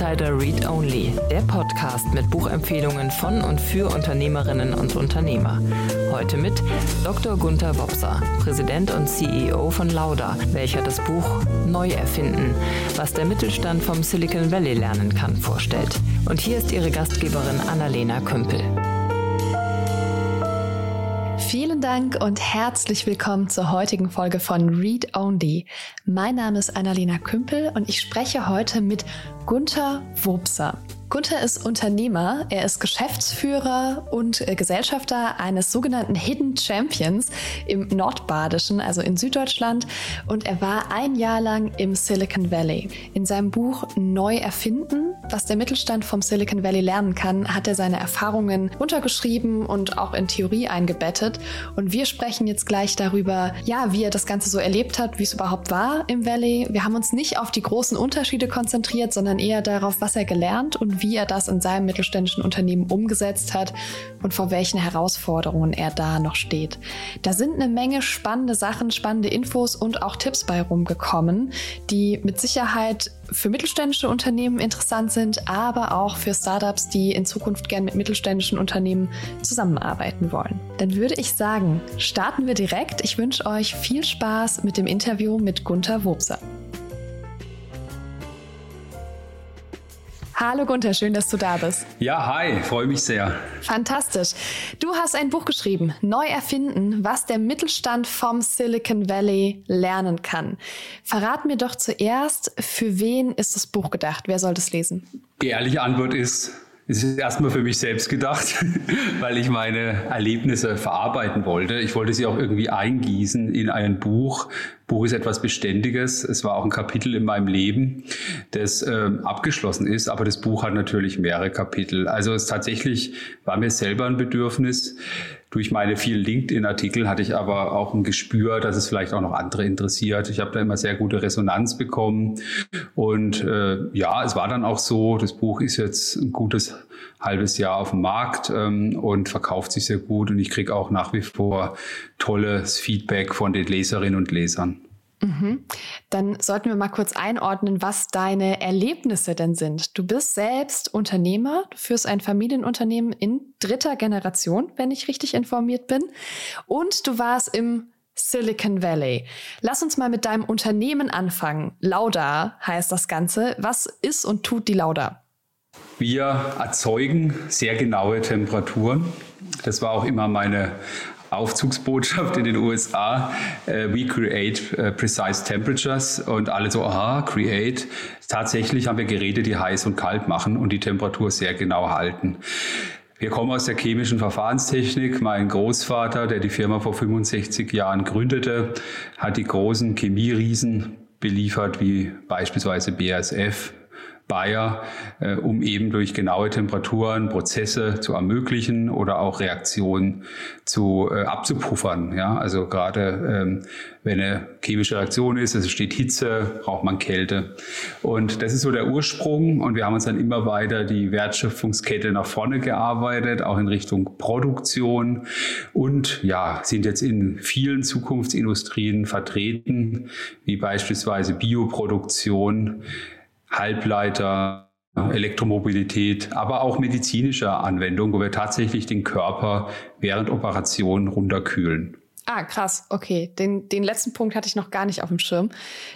Insider Read Only, der Podcast mit Buchempfehlungen von und für Unternehmerinnen und Unternehmer. Heute mit Dr. Gunther Wopser, Präsident und CEO von Lauda, welcher das Buch Neu erfinden, was der Mittelstand vom Silicon Valley lernen kann, vorstellt. Und hier ist Ihre Gastgeberin Annalena Kümpel. Dank und herzlich willkommen zur heutigen Folge von Read Only. Mein Name ist Annalena Kümpel und ich spreche heute mit Gunther Wobser. Gunther ist Unternehmer, er ist Geschäftsführer und äh, Gesellschafter eines sogenannten Hidden Champions im Nordbadischen, also in Süddeutschland, und er war ein Jahr lang im Silicon Valley. In seinem Buch Neu erfinden, was der Mittelstand vom Silicon Valley lernen kann, hat er seine Erfahrungen untergeschrieben und auch in Theorie eingebettet. Und wir sprechen jetzt gleich darüber, ja, wie er das Ganze so erlebt hat, wie es überhaupt war im Valley. Wir haben uns nicht auf die großen Unterschiede konzentriert, sondern eher darauf, was er gelernt und wie er das in seinem mittelständischen Unternehmen umgesetzt hat und vor welchen Herausforderungen er da noch steht. Da sind eine Menge spannende Sachen, spannende Infos und auch Tipps bei rumgekommen, die mit Sicherheit für mittelständische Unternehmen interessant sind, aber auch für Startups, die in Zukunft gern mit mittelständischen Unternehmen zusammenarbeiten wollen. Dann würde ich sagen, starten wir direkt. Ich wünsche euch viel Spaß mit dem Interview mit Gunther Wobser. Hallo Gunther, schön, dass du da bist. Ja, hi, freue mich sehr. Fantastisch. Du hast ein Buch geschrieben, Neu erfinden, was der Mittelstand vom Silicon Valley lernen kann. Verrat mir doch zuerst, für wen ist das Buch gedacht? Wer soll das lesen? Die ehrliche Antwort ist, es ist erstmal für mich selbst gedacht, weil ich meine Erlebnisse verarbeiten wollte. Ich wollte sie auch irgendwie eingießen in ein Buch. Buch ist etwas Beständiges. Es war auch ein Kapitel in meinem Leben, das äh, abgeschlossen ist, aber das Buch hat natürlich mehrere Kapitel. Also es tatsächlich war mir selber ein Bedürfnis, durch meine vielen LinkedIn-Artikel hatte ich aber auch ein Gespür, dass es vielleicht auch noch andere interessiert. Ich habe da immer sehr gute Resonanz bekommen. Und äh, ja, es war dann auch so, das Buch ist jetzt ein gutes halbes Jahr auf dem Markt ähm, und verkauft sich sehr gut. Und ich kriege auch nach wie vor tolles Feedback von den Leserinnen und Lesern. Mhm. Dann sollten wir mal kurz einordnen, was deine Erlebnisse denn sind. Du bist selbst Unternehmer, du führst ein Familienunternehmen in dritter Generation, wenn ich richtig informiert bin. Und du warst im Silicon Valley. Lass uns mal mit deinem Unternehmen anfangen. Lauda heißt das Ganze. Was ist und tut die Lauda? Wir erzeugen sehr genaue Temperaturen. Das war auch immer meine Aufzugsbotschaft in den USA, äh, we create äh, precise temperatures und alle so, aha, create. Tatsächlich haben wir Geräte, die heiß und kalt machen und die Temperatur sehr genau halten. Wir kommen aus der chemischen Verfahrenstechnik. Mein Großvater, der die Firma vor 65 Jahren gründete, hat die großen Chemieriesen beliefert, wie beispielsweise BASF, Bayer, äh, um eben durch genaue Temperaturen Prozesse zu ermöglichen oder auch Reaktionen zu äh, abzupuffern. Ja, also gerade ähm, wenn eine chemische Reaktion ist, es steht Hitze, braucht man Kälte. Und das ist so der Ursprung. Und wir haben uns dann immer weiter die Wertschöpfungskette nach vorne gearbeitet, auch in Richtung Produktion und ja, sind jetzt in vielen Zukunftsindustrien vertreten, wie beispielsweise Bioproduktion, Halbleiter, Elektromobilität, aber auch medizinische Anwendungen, wo wir tatsächlich den Körper während Operationen runterkühlen. Ah, krass. Okay, den, den letzten Punkt hatte ich noch gar nicht auf dem Schirm.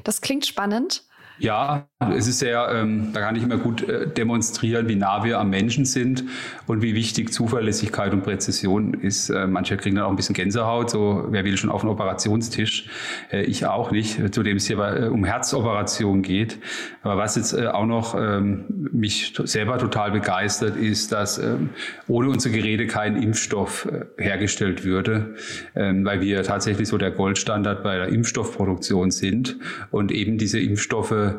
Das klingt spannend. Ja, es ist sehr, ähm, da kann ich immer gut äh, demonstrieren, wie nah wir am Menschen sind und wie wichtig Zuverlässigkeit und Präzision ist. Äh, manche kriegen dann auch ein bisschen Gänsehaut, so wer will schon auf einen Operationstisch? Äh, ich auch nicht, zudem es hier äh, um Herzoperation geht. Aber was jetzt äh, auch noch ähm, mich selber total begeistert, ist, dass ähm, ohne unsere Geräte kein Impfstoff äh, hergestellt würde, ähm, weil wir tatsächlich so der Goldstandard bei der Impfstoffproduktion sind und eben diese Impfstoffe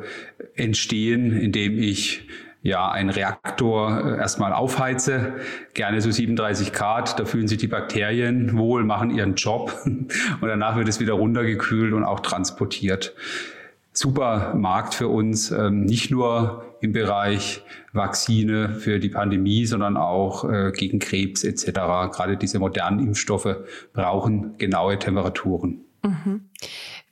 entstehen, indem ich ja, einen Reaktor äh, erstmal aufheize, gerne so 37 Grad, da fühlen sich die Bakterien wohl, machen ihren Job und danach wird es wieder runtergekühlt und auch transportiert. Super Markt für uns, ähm, nicht nur im Bereich Vakzine für die Pandemie, sondern auch äh, gegen Krebs etc. Gerade diese modernen Impfstoffe brauchen genaue Temperaturen. Mhm.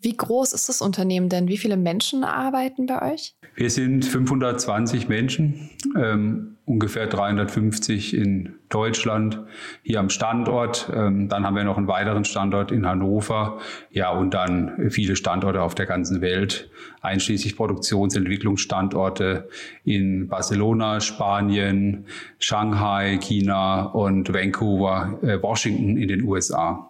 Wie groß ist das Unternehmen denn? Wie viele Menschen arbeiten bei euch? Wir sind 520 Menschen, ähm, ungefähr 350 in Deutschland, hier am Standort. Ähm, dann haben wir noch einen weiteren Standort in Hannover. Ja, und dann viele Standorte auf der ganzen Welt, einschließlich Produktionsentwicklungsstandorte in Barcelona, Spanien, Shanghai, China und Vancouver, äh, Washington in den USA.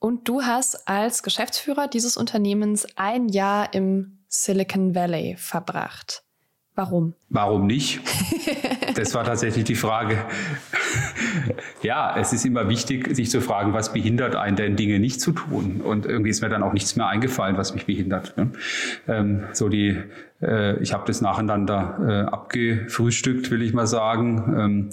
Und du hast als Geschäftsführer dieses Unternehmens ein Jahr im Silicon Valley verbracht. Warum? Warum nicht? Das war tatsächlich die Frage. Ja, es ist immer wichtig, sich zu fragen, was behindert einen denn, Dinge nicht zu tun? Und irgendwie ist mir dann auch nichts mehr eingefallen, was mich behindert. Ne? Ähm, so die, äh, ich habe das nacheinander äh, abgefrühstückt, will ich mal sagen. Ähm,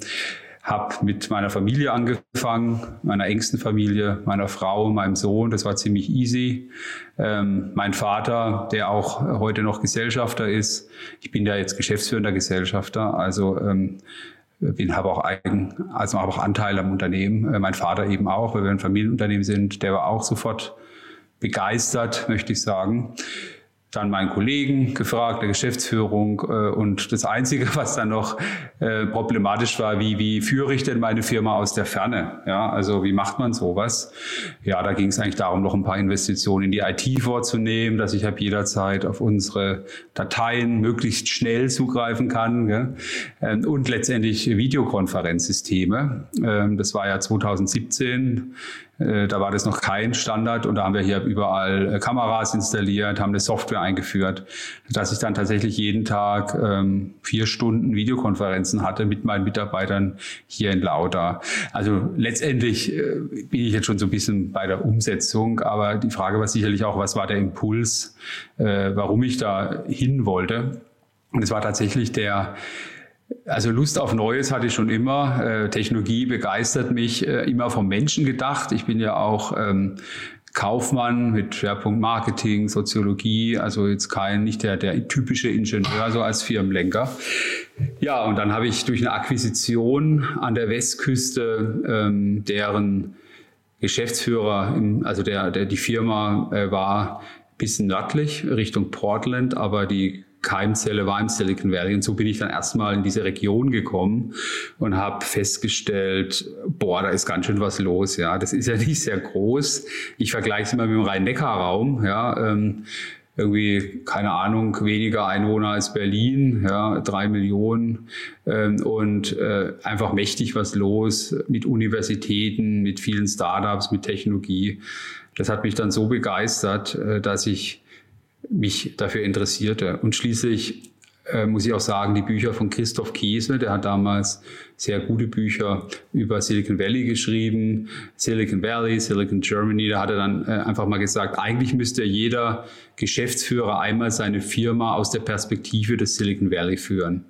habe mit meiner Familie angefangen, meiner engsten Familie, meiner Frau, meinem Sohn. Das war ziemlich easy. Ähm, mein Vater, der auch heute noch Gesellschafter ist. Ich bin ja jetzt geschäftsführender Gesellschafter, also ähm, bin habe auch eigen, also habe auch Anteil am Unternehmen. Äh, mein Vater eben auch, weil wir ein Familienunternehmen sind. Der war auch sofort begeistert, möchte ich sagen dann meinen Kollegen gefragt, der Geschäftsführung. Äh, und das Einzige, was dann noch äh, problematisch war, wie, wie führe ich denn meine Firma aus der Ferne? Ja, also wie macht man sowas? Ja, da ging es eigentlich darum, noch ein paar Investitionen in die IT vorzunehmen, dass ich ab jederzeit auf unsere Dateien möglichst schnell zugreifen kann. Ähm, und letztendlich Videokonferenzsysteme. Ähm, das war ja 2017 äh, da war das noch kein Standard und da haben wir hier überall äh, Kameras installiert, haben eine Software eingeführt, dass ich dann tatsächlich jeden Tag ähm, vier Stunden Videokonferenzen hatte mit meinen Mitarbeitern hier in Lauda. Also letztendlich äh, bin ich jetzt schon so ein bisschen bei der Umsetzung, aber die Frage war sicherlich auch, was war der Impuls, äh, warum ich da hin wollte. Und es war tatsächlich der also Lust auf Neues hatte ich schon immer. Äh, Technologie begeistert mich, äh, immer vom Menschen gedacht. Ich bin ja auch ähm, Kaufmann mit Schwerpunkt Marketing, Soziologie, also jetzt kein, nicht der, der typische Ingenieur, so als Firmenlenker. Ja, und dann habe ich durch eine Akquisition an der Westküste, ähm, deren Geschäftsführer, also der, der, die Firma äh, war bisschen nördlich Richtung Portland, aber die Keimzelle war im Silicon Valley. Und so bin ich dann erstmal in diese Region gekommen und habe festgestellt, boah, da ist ganz schön was los. Ja, das ist ja nicht sehr groß. Ich vergleiche es immer mit dem Rhein-Neckar-Raum. Ja, ähm, irgendwie, keine Ahnung, weniger Einwohner als Berlin, ja, drei Millionen ähm, und äh, einfach mächtig was los mit Universitäten, mit vielen Startups, mit Technologie. Das hat mich dann so begeistert, äh, dass ich mich dafür interessierte. Und schließlich äh, muss ich auch sagen, die Bücher von Christoph Kiesel, der hat damals sehr gute Bücher über Silicon Valley geschrieben, Silicon Valley, Silicon Germany. Da hat er dann äh, einfach mal gesagt, eigentlich müsste jeder Geschäftsführer einmal seine Firma aus der Perspektive des Silicon Valley führen,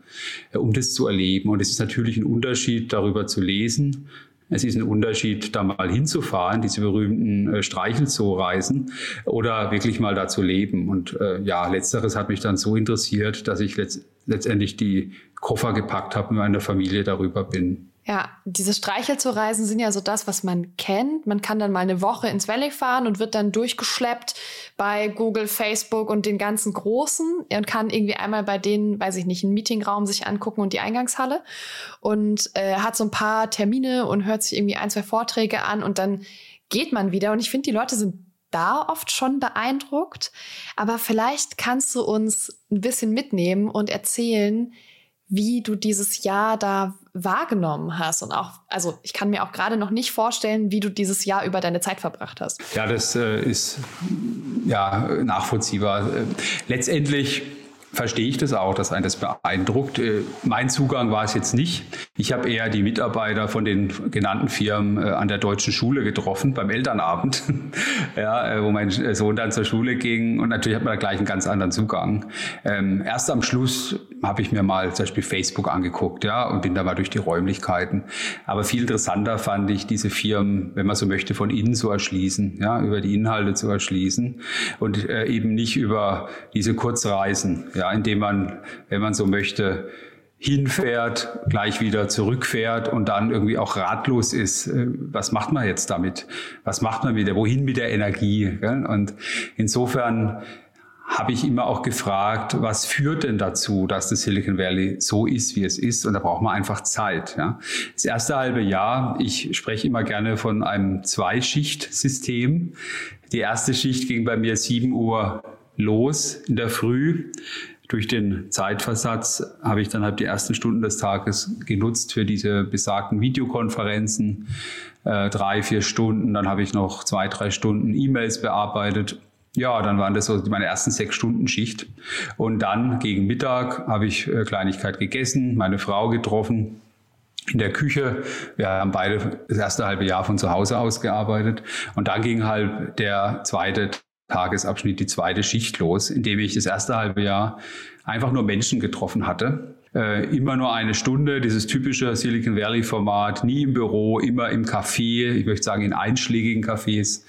äh, um das zu erleben. Und es ist natürlich ein Unterschied, darüber zu lesen, es ist ein Unterschied, da mal hinzufahren, diese berühmten äh, Streichelzoo-Reisen oder wirklich mal da zu leben. Und äh, ja, letzteres hat mich dann so interessiert, dass ich letzt letztendlich die Koffer gepackt habe und meiner Familie darüber bin. Ja, diese Streichelzoo-Reisen sind ja so das, was man kennt. Man kann dann mal eine Woche ins Valley fahren und wird dann durchgeschleppt bei Google, Facebook und den ganzen Großen und kann irgendwie einmal bei denen, weiß ich nicht, einen Meetingraum sich angucken und die Eingangshalle und äh, hat so ein paar Termine und hört sich irgendwie ein, zwei Vorträge an und dann geht man wieder. Und ich finde, die Leute sind da oft schon beeindruckt. Aber vielleicht kannst du uns ein bisschen mitnehmen und erzählen, wie du dieses Jahr da wahrgenommen hast und auch, also ich kann mir auch gerade noch nicht vorstellen, wie du dieses Jahr über deine Zeit verbracht hast. Ja, das äh, ist ja nachvollziehbar. Letztendlich verstehe ich das auch, dass einen das beeindruckt. Äh, mein Zugang war es jetzt nicht. Ich habe eher die Mitarbeiter von den genannten Firmen äh, an der deutschen Schule getroffen beim Elternabend, ja, äh, wo mein Sohn dann zur Schule ging und natürlich hat man da gleich einen ganz anderen Zugang. Ähm, erst am Schluss habe ich mir mal zum Beispiel Facebook angeguckt, ja, und bin da mal durch die Räumlichkeiten. Aber viel interessanter fand ich diese Firmen, wenn man so möchte, von innen zu erschließen, ja, über die Inhalte zu erschließen und eben nicht über diese Kurzreisen, ja, indem man, wenn man so möchte, hinfährt, gleich wieder zurückfährt und dann irgendwie auch ratlos ist. Äh, was macht man jetzt damit? Was macht man wieder? Wohin mit der Energie? Und insofern habe ich immer auch gefragt, was führt denn dazu, dass das Silicon Valley so ist, wie es ist? Und da braucht man einfach Zeit. Ja. Das erste halbe Jahr, ich spreche immer gerne von einem Zweischichtsystem. Die erste Schicht ging bei mir 7 Uhr los in der Früh. Durch den Zeitversatz habe ich dann halt die ersten Stunden des Tages genutzt für diese besagten Videokonferenzen. Äh, drei, vier Stunden. Dann habe ich noch zwei, drei Stunden E-Mails bearbeitet ja, dann waren das so meine ersten sechs Stunden Schicht. Und dann gegen Mittag habe ich äh, Kleinigkeit gegessen, meine Frau getroffen in der Küche. Wir haben beide das erste halbe Jahr von zu Hause aus gearbeitet. Und dann ging halt der zweite Tagesabschnitt, die zweite Schicht los, in dem ich das erste halbe Jahr einfach nur Menschen getroffen hatte äh, immer nur eine Stunde, dieses typische Silicon Valley-Format, nie im Büro, immer im Café, ich möchte sagen in einschlägigen Cafés.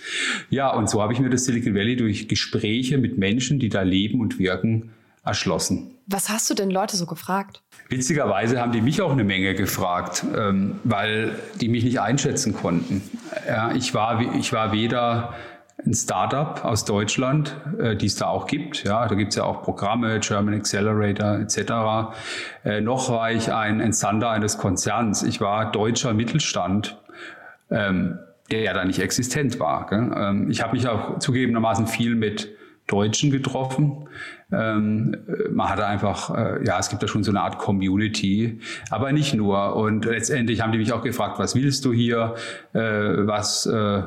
Ja, und so habe ich mir das Silicon Valley durch Gespräche mit Menschen, die da leben und wirken, erschlossen. Was hast du denn Leute so gefragt? Witzigerweise haben die mich auch eine Menge gefragt, ähm, weil die mich nicht einschätzen konnten. Ja, ich, war, ich war weder ein Startup aus Deutschland, äh, die es da auch gibt. Ja, da gibt es ja auch Programme, German Accelerator etc. Äh, noch war ich ein Entsandter eines Konzerns. Ich war deutscher Mittelstand. Ähm, der ja da nicht existent war. Gell? Ähm, ich habe mich auch zugegebenermaßen viel mit Deutschen getroffen. Ähm, man hatte einfach, äh, ja, es gibt da schon so eine Art Community, aber nicht nur. Und letztendlich haben die mich auch gefragt, was willst du hier? Äh, was, äh,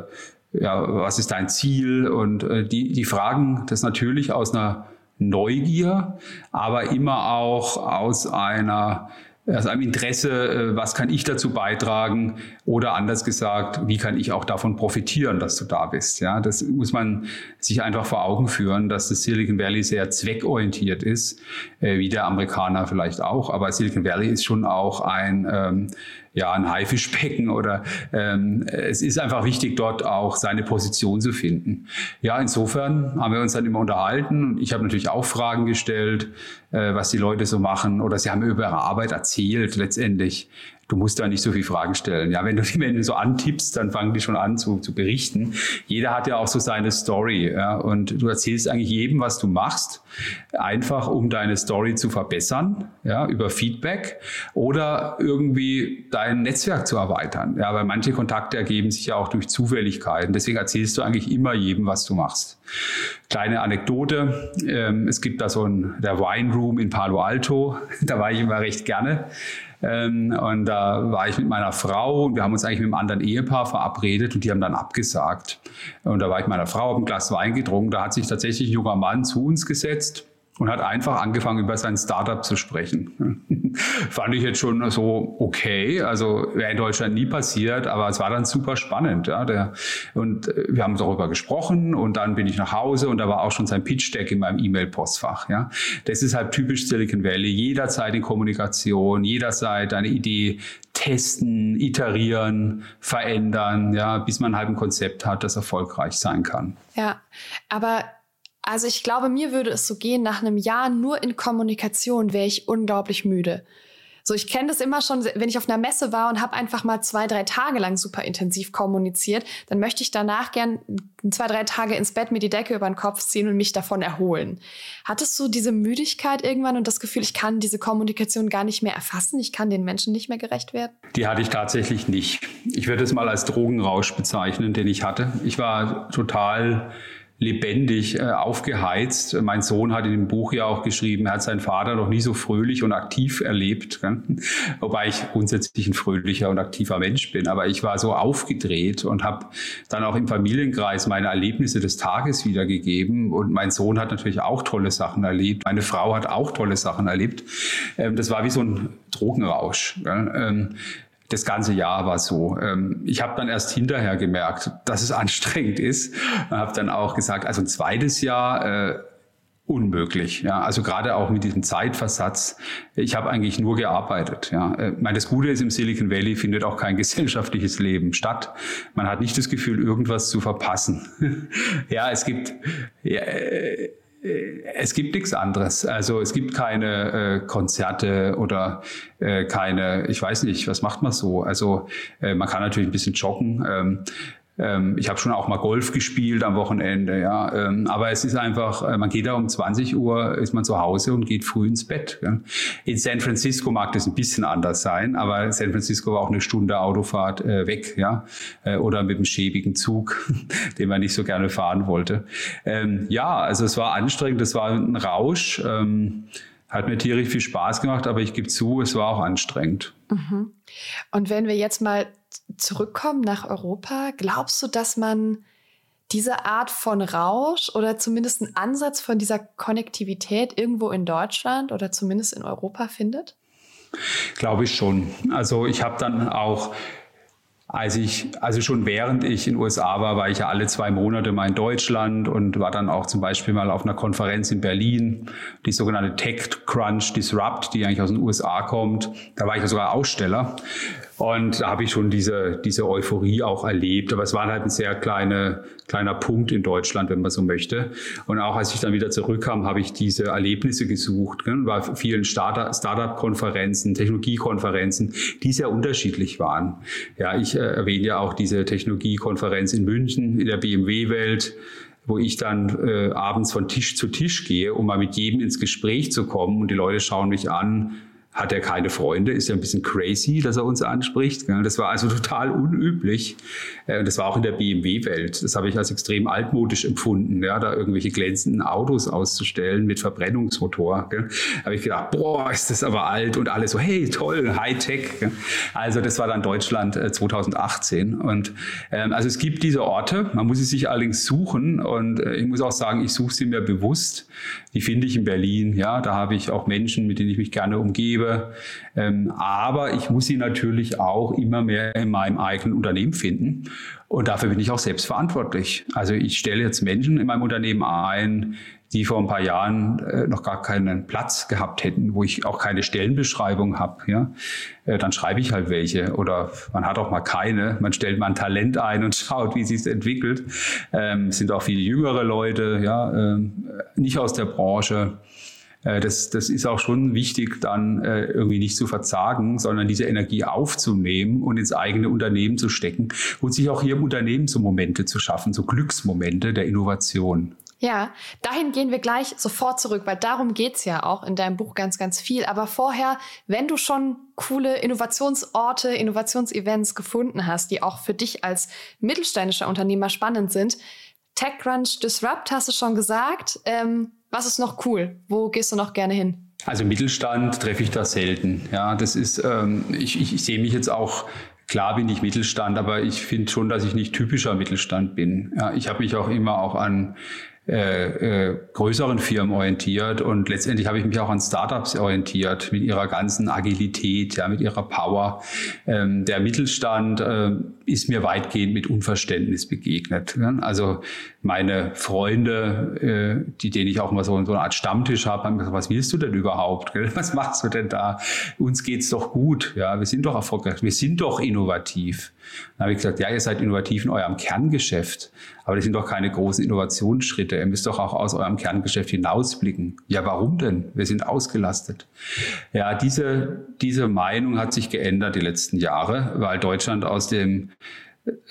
ja, was ist dein Ziel? Und äh, die, die fragen das natürlich aus einer Neugier, aber immer auch aus einer aus einem Interesse, äh, was kann ich dazu beitragen oder anders gesagt, wie kann ich auch davon profitieren, dass du da bist. Ja, das muss man sich einfach vor Augen führen, dass das Silicon Valley sehr zweckorientiert ist, äh, wie der Amerikaner vielleicht auch. Aber Silicon Valley ist schon auch ein ähm, ja, ein Haifischbecken oder ähm, es ist einfach wichtig, dort auch seine Position zu finden. Ja, insofern haben wir uns dann immer unterhalten. Ich habe natürlich auch Fragen gestellt, äh, was die Leute so machen oder sie haben über ihre Arbeit erzählt letztendlich du musst da nicht so viele Fragen stellen. Ja, wenn du die Menschen so antippst, dann fangen die schon an zu, zu berichten. Jeder hat ja auch so seine Story. Ja, und du erzählst eigentlich jedem, was du machst, einfach um deine Story zu verbessern, ja, über Feedback oder irgendwie dein Netzwerk zu erweitern. Ja, weil manche Kontakte ergeben sich ja auch durch Zufälligkeiten. Deswegen erzählst du eigentlich immer jedem, was du machst. Kleine Anekdote. Ähm, es gibt da so ein, der Wine Room in Palo Alto. Da war ich immer recht gerne. Ähm, und da war ich mit meiner Frau und wir haben uns eigentlich mit einem anderen Ehepaar verabredet und die haben dann abgesagt. Und da war ich mit meiner Frau, habe ein Glas Wein getrunken. Da hat sich tatsächlich ein junger Mann zu uns gesetzt und hat einfach angefangen, über sein Startup zu sprechen. Fand ich jetzt schon so okay. Also wäre in Deutschland nie passiert, aber es war dann super spannend. Ja, der, und äh, wir haben darüber gesprochen und dann bin ich nach Hause und da war auch schon sein Pitch-Deck in meinem E-Mail-Postfach. Ja. Das ist halt typisch Silicon Valley. Jederzeit in Kommunikation, jederzeit eine Idee testen, iterieren, verändern, ja, bis man halt ein Konzept hat, das erfolgreich sein kann. Ja, aber also ich glaube, mir würde es so gehen, nach einem Jahr nur in Kommunikation wäre ich unglaublich müde. So, ich kenne das immer schon, wenn ich auf einer Messe war und habe einfach mal zwei, drei Tage lang super intensiv kommuniziert, dann möchte ich danach gern zwei, drei Tage ins Bett mir die Decke über den Kopf ziehen und mich davon erholen. Hattest du diese Müdigkeit irgendwann und das Gefühl, ich kann diese Kommunikation gar nicht mehr erfassen, ich kann den Menschen nicht mehr gerecht werden? Die hatte ich tatsächlich nicht. Ich würde es mal als Drogenrausch bezeichnen, den ich hatte. Ich war total lebendig äh, aufgeheizt. Mein Sohn hat in dem Buch ja auch geschrieben, er hat seinen Vater noch nie so fröhlich und aktiv erlebt. Wobei ich grundsätzlich ein fröhlicher und aktiver Mensch bin. Aber ich war so aufgedreht und habe dann auch im Familienkreis meine Erlebnisse des Tages wiedergegeben. Und mein Sohn hat natürlich auch tolle Sachen erlebt. Meine Frau hat auch tolle Sachen erlebt. Ähm, das war wie so ein Drogenrausch. Das ganze Jahr war so. Ähm, ich habe dann erst hinterher gemerkt, dass es anstrengend ist. Habe dann auch gesagt, also ein zweites Jahr äh, unmöglich. Ja, also gerade auch mit diesem Zeitversatz. Ich habe eigentlich nur gearbeitet. Ja, äh, meine, das Gute ist im Silicon Valley findet auch kein gesellschaftliches Leben statt. Man hat nicht das Gefühl, irgendwas zu verpassen. ja, es gibt ja, äh, es gibt nichts anderes. Also es gibt keine äh, Konzerte oder äh, keine, ich weiß nicht, was macht man so? Also äh, man kann natürlich ein bisschen joggen. Ähm, ich habe schon auch mal Golf gespielt am Wochenende, ja. Ähm, aber es ist einfach, äh, man geht da um 20 Uhr, ist man zu Hause und geht früh ins Bett. Ja. In San Francisco mag das ein bisschen anders sein, aber San Francisco war auch eine Stunde Autofahrt äh, weg, ja. Äh, oder mit einem schäbigen Zug, den man nicht so gerne fahren wollte. Ähm, ja, also es war anstrengend, es war ein Rausch. Ähm, hat mir tierisch viel Spaß gemacht, aber ich gebe zu, es war auch anstrengend. Mhm. Und wenn wir jetzt mal zurückkommen nach Europa, glaubst du, dass man diese Art von Rausch oder zumindest einen Ansatz von dieser Konnektivität irgendwo in Deutschland oder zumindest in Europa findet? Glaube ich schon. Also ich habe dann auch als ich, also schon während ich in den USA war, war ich ja alle zwei Monate mal in Deutschland und war dann auch zum Beispiel mal auf einer Konferenz in Berlin, die sogenannte Tech Crunch Disrupt, die eigentlich aus den USA kommt. Da war ich ja sogar Aussteller. Und da habe ich schon diese, diese Euphorie auch erlebt. Aber es war halt ein sehr kleine, kleiner Punkt in Deutschland, wenn man so möchte. Und auch als ich dann wieder zurückkam, habe ich diese Erlebnisse gesucht. Ne? War vielen Startup-Konferenzen, Technologiekonferenzen, die sehr unterschiedlich waren. Ja, ich äh, erwähne ja auch diese Technologiekonferenz in München in der BMW-Welt wo ich dann äh, abends von Tisch zu Tisch gehe, um mal mit jedem ins Gespräch zu kommen und die Leute schauen mich an hat er keine Freunde, ist ja ein bisschen crazy, dass er uns anspricht. Das war also total unüblich. Äh, das war auch in der BMW-Welt. Das habe ich als extrem altmodisch empfunden, ja, da irgendwelche glänzenden Autos auszustellen mit Verbrennungsmotor. Da habe ich gedacht, boah, ist das aber alt und alle so, hey, toll, Hightech. Also das war dann Deutschland 2018. Äh, und ähm, also es gibt diese Orte, man muss sie sich allerdings suchen und äh, ich muss auch sagen, ich suche sie mir bewusst. Die finde ich in Berlin, ja, da habe ich auch Menschen, mit denen ich mich gerne umgebe gebe. Ähm, aber ich muss sie natürlich auch immer mehr in meinem eigenen Unternehmen finden. Und dafür bin ich auch selbst verantwortlich. Also ich stelle jetzt Menschen in meinem Unternehmen ein, die vor ein paar Jahren äh, noch gar keinen Platz gehabt hätten, wo ich auch keine Stellenbeschreibung habe, ja, äh, dann schreibe ich halt welche. Oder man hat auch mal keine. Man stellt mal ein Talent ein und schaut, wie sich entwickelt. Ähm, sind auch viele jüngere Leute, ja, ähm, nicht aus der Branche. Äh, das, das ist auch schon wichtig, dann äh, irgendwie nicht zu verzagen, sondern diese Energie aufzunehmen und ins eigene Unternehmen zu stecken und sich auch hier im Unternehmen so Momente zu schaffen, so Glücksmomente der Innovation. Ja, dahin gehen wir gleich sofort zurück, weil darum geht's ja auch in deinem Buch ganz, ganz viel. Aber vorher, wenn du schon coole Innovationsorte, Innovationsevents gefunden hast, die auch für dich als mittelständischer Unternehmer spannend sind, TechCrunch Disrupt hast du schon gesagt. Ähm, was ist noch cool? Wo gehst du noch gerne hin? Also Mittelstand treffe ich da selten. Ja, das ist, ähm, ich, ich, sehe mich jetzt auch Klar bin ich Mittelstand, aber ich finde schon, dass ich nicht typischer Mittelstand bin. Ja, ich habe mich auch immer auch an äh, äh, größeren Firmen orientiert und letztendlich habe ich mich auch an Startups orientiert mit ihrer ganzen Agilität, ja, mit ihrer Power. Ähm, der Mittelstand äh, ist mir weitgehend mit Unverständnis begegnet. Ja? Also meine Freunde, äh, die denen ich auch mal so, so eine Art Stammtisch habe, haben gesagt, was willst du denn überhaupt? Gell? Was machst du denn da? Uns geht's doch gut, ja, wir sind doch erfolgreich, wir sind doch innovativ. Dann habe ich gesagt, ja, ihr seid innovativ in eurem Kerngeschäft, aber das sind doch keine großen Innovationsschritte. Ihr müsst doch auch aus eurem Kerngeschäft hinausblicken. Ja, warum denn? Wir sind ausgelastet. Ja, diese, diese Meinung hat sich geändert die letzten Jahre, weil Deutschland aus dem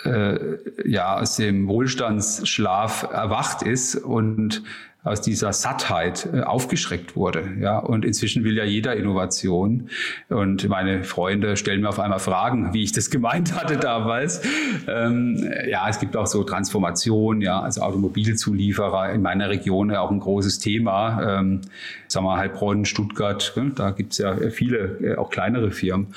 äh, ja aus dem Wohlstandsschlaf erwacht ist und aus dieser Sattheit äh, aufgeschreckt wurde. Ja, und inzwischen will ja jeder Innovation. Und meine Freunde stellen mir auf einmal Fragen, wie ich das gemeint hatte damals. Ähm, ja, es gibt auch so Transformation, ja, also Automobilzulieferer in meiner Region ja auch ein großes Thema. Ähm, sagen wir Heilbronn, Stuttgart, da gibt es ja viele, äh, auch kleinere Firmen.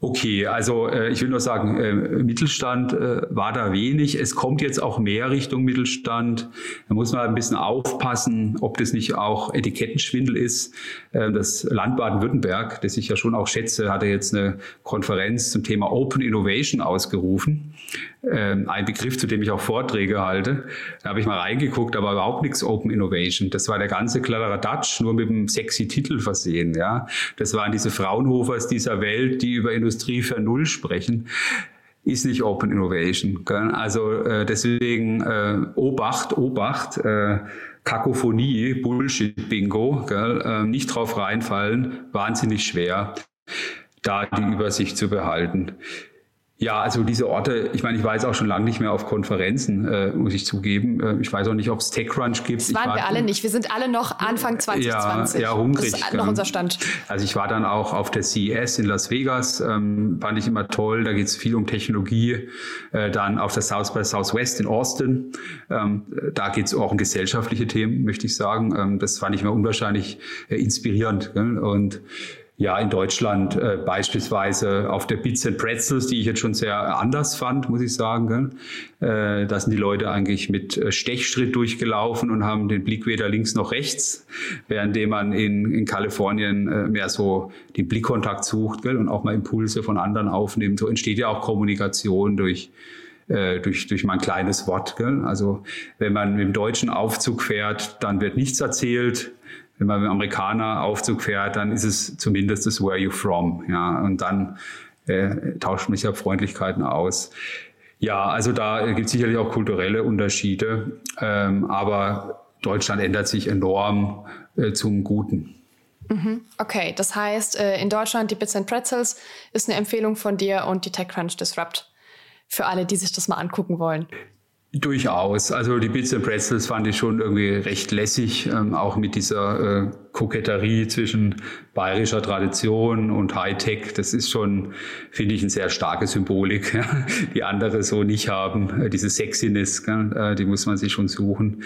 Okay, also äh, ich will nur sagen, äh, Mittelstand äh, war da wenig. Es kommt jetzt auch mehr Richtung Mittelstand. Da muss man ein bisschen aufpassen, ob das nicht auch Etikettenschwindel ist. Äh, das Land Baden-Württemberg, das ich ja schon auch schätze, hatte jetzt eine Konferenz zum Thema Open Innovation ausgerufen. Ähm, ein Begriff, zu dem ich auch Vorträge halte. Da habe ich mal reingeguckt, war überhaupt nichts Open Innovation. Das war der ganze Kladderadatsch, nur mit einem sexy Titel versehen. Ja, Das waren diese Fraunhofers dieser Welt, die über Industrie für Null sprechen. ist nicht Open Innovation. Gell? Also äh, deswegen äh, Obacht, Obacht, äh, Kakophonie, Bullshit-Bingo, äh, nicht drauf reinfallen, wahnsinnig schwer, da die Übersicht zu behalten. Ja, also diese Orte, ich meine, ich war jetzt auch schon lange nicht mehr auf Konferenzen, äh, muss ich zugeben. Äh, ich weiß auch nicht, ob es TechCrunch gibt. Das waren war, wir alle nicht. Wir sind alle noch Anfang 2020. Ja, ja hungrig. Das ist noch unser Stand. Also ich war dann auch auf der CES in Las Vegas, ähm, fand ich immer toll. Da geht es viel um Technologie. Äh, dann auf der South by Southwest in Austin. Ähm, da geht es auch um gesellschaftliche Themen, möchte ich sagen. Ähm, das fand ich immer unwahrscheinlich äh, inspirierend. Gell? Und ja, in Deutschland äh, beispielsweise auf der Bits and Pretzels, die ich jetzt schon sehr anders fand, muss ich sagen. Äh, da sind die Leute eigentlich mit äh, Stechschritt durchgelaufen und haben den Blick weder links noch rechts, währenddem man in, in Kalifornien äh, mehr so den Blickkontakt sucht gell? und auch mal Impulse von anderen aufnimmt. So entsteht ja auch Kommunikation durch äh, durch, durch mein kleines Wort. Gell? Also wenn man mit dem deutschen Aufzug fährt, dann wird nichts erzählt wenn man mit einem Amerikaner Aufzug fährt, dann ist es zumindest das Where you from. Ja, und dann äh, tauscht man sich ja Freundlichkeiten aus. Ja, also da gibt es sicherlich auch kulturelle Unterschiede, ähm, aber Deutschland ändert sich enorm äh, zum Guten. Mhm. Okay, das heißt, äh, in Deutschland die Bits and Pretzels ist eine Empfehlung von dir und die TechCrunch Disrupt für alle, die sich das mal angucken wollen. Durchaus. Also die Bits and Pretzels fand ich schon irgendwie recht lässig, ähm, auch mit dieser äh, Koketterie zwischen bayerischer Tradition und Hightech. Das ist schon, finde ich, eine sehr starke Symbolik, ja, die andere so nicht haben. Äh, diese Sexiness, äh, die muss man sich schon suchen.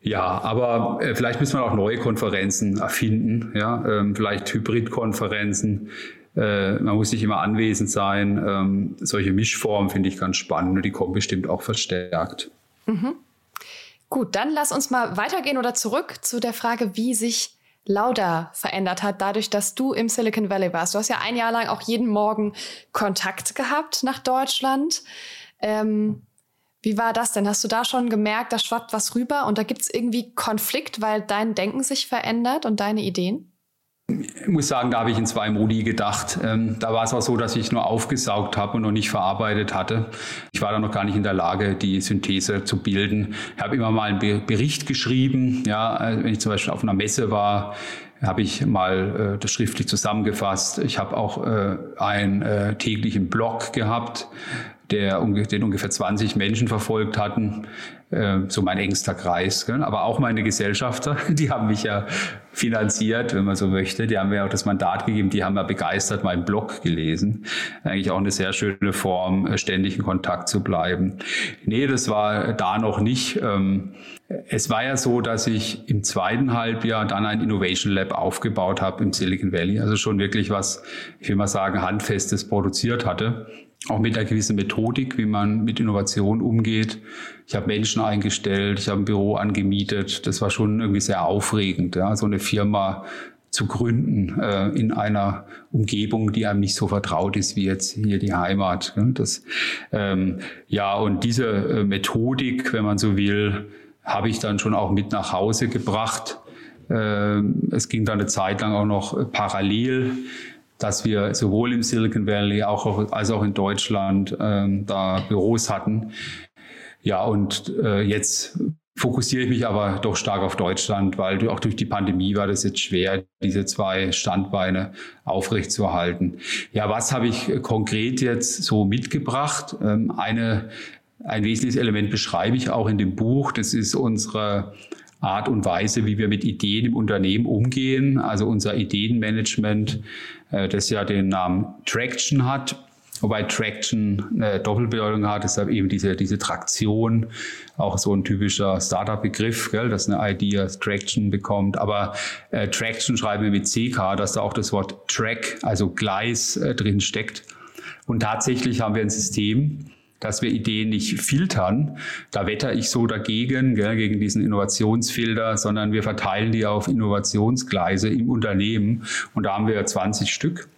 Ja, aber äh, vielleicht müssen wir auch neue Konferenzen erfinden, ja, ähm, vielleicht Hybridkonferenzen äh, man muss nicht immer anwesend sein. Ähm, solche Mischformen finde ich ganz spannend und die kommen bestimmt auch verstärkt. Mhm. Gut, dann lass uns mal weitergehen oder zurück zu der Frage, wie sich Lauda verändert hat, dadurch, dass du im Silicon Valley warst. Du hast ja ein Jahr lang auch jeden Morgen Kontakt gehabt nach Deutschland. Ähm, wie war das denn? Hast du da schon gemerkt, da schwappt was rüber und da gibt es irgendwie Konflikt, weil dein Denken sich verändert und deine Ideen? Ich muss sagen, da habe ich in zwei Modi gedacht. Ähm, da war es auch so, dass ich nur aufgesaugt habe und noch nicht verarbeitet hatte. Ich war da noch gar nicht in der Lage, die Synthese zu bilden. Ich habe immer mal einen Bericht geschrieben. Ja, äh, wenn ich zum Beispiel auf einer Messe war, habe ich mal äh, das schriftlich zusammengefasst. Ich habe auch äh, einen täglichen Blog gehabt, der, den ungefähr 20 Menschen verfolgt hatten, äh, so mein engster Kreis. Aber auch meine Gesellschafter, die haben mich ja finanziert, wenn man so möchte. Die haben mir auch das Mandat gegeben, die haben ja begeistert meinen Blog gelesen. Eigentlich auch eine sehr schöne Form, äh, ständig in Kontakt zu bleiben. Nee, das war da noch nicht. Ähm, es war ja so, dass ich im zweiten Halbjahr dann ein Innovation Lab aufgebaut habe im Silicon Valley. Also schon wirklich was, ich will mal sagen, handfestes produziert hatte auch mit einer gewissen Methodik, wie man mit Innovation umgeht. Ich habe Menschen eingestellt, ich habe ein Büro angemietet. Das war schon irgendwie sehr aufregend, ja, so eine Firma zu gründen äh, in einer Umgebung, die einem nicht so vertraut ist wie jetzt hier die Heimat. Ja, das, ähm, ja und diese äh, Methodik, wenn man so will, habe ich dann schon auch mit nach Hause gebracht. Äh, es ging dann eine Zeit lang auch noch parallel dass wir sowohl im Silicon Valley auch, als auch in Deutschland ähm, da Büros hatten. Ja, und äh, jetzt fokussiere ich mich aber doch stark auf Deutschland, weil auch durch die Pandemie war das jetzt schwer, diese zwei Standbeine aufrechtzuerhalten. Ja, was habe ich konkret jetzt so mitgebracht? Ähm, eine, ein wesentliches Element beschreibe ich auch in dem Buch. Das ist unsere Art und Weise, wie wir mit Ideen im Unternehmen umgehen. Also unser Ideenmanagement, äh, das ja den Namen Traction hat. Wobei Traction eine Doppelbedeutung hat, deshalb eben diese, diese Traktion, auch so ein typischer Startup-Begriff, gell, dass eine Idea Traction bekommt. Aber äh, Traction schreiben wir mit CK, dass da auch das Wort Track, also Gleis, äh, drin steckt. Und tatsächlich haben wir ein System, dass wir Ideen nicht filtern. Da wetter ich so dagegen, gell, gegen diesen Innovationsfilter, sondern wir verteilen die auf Innovationsgleise im Unternehmen. Und da haben wir 20 Stück.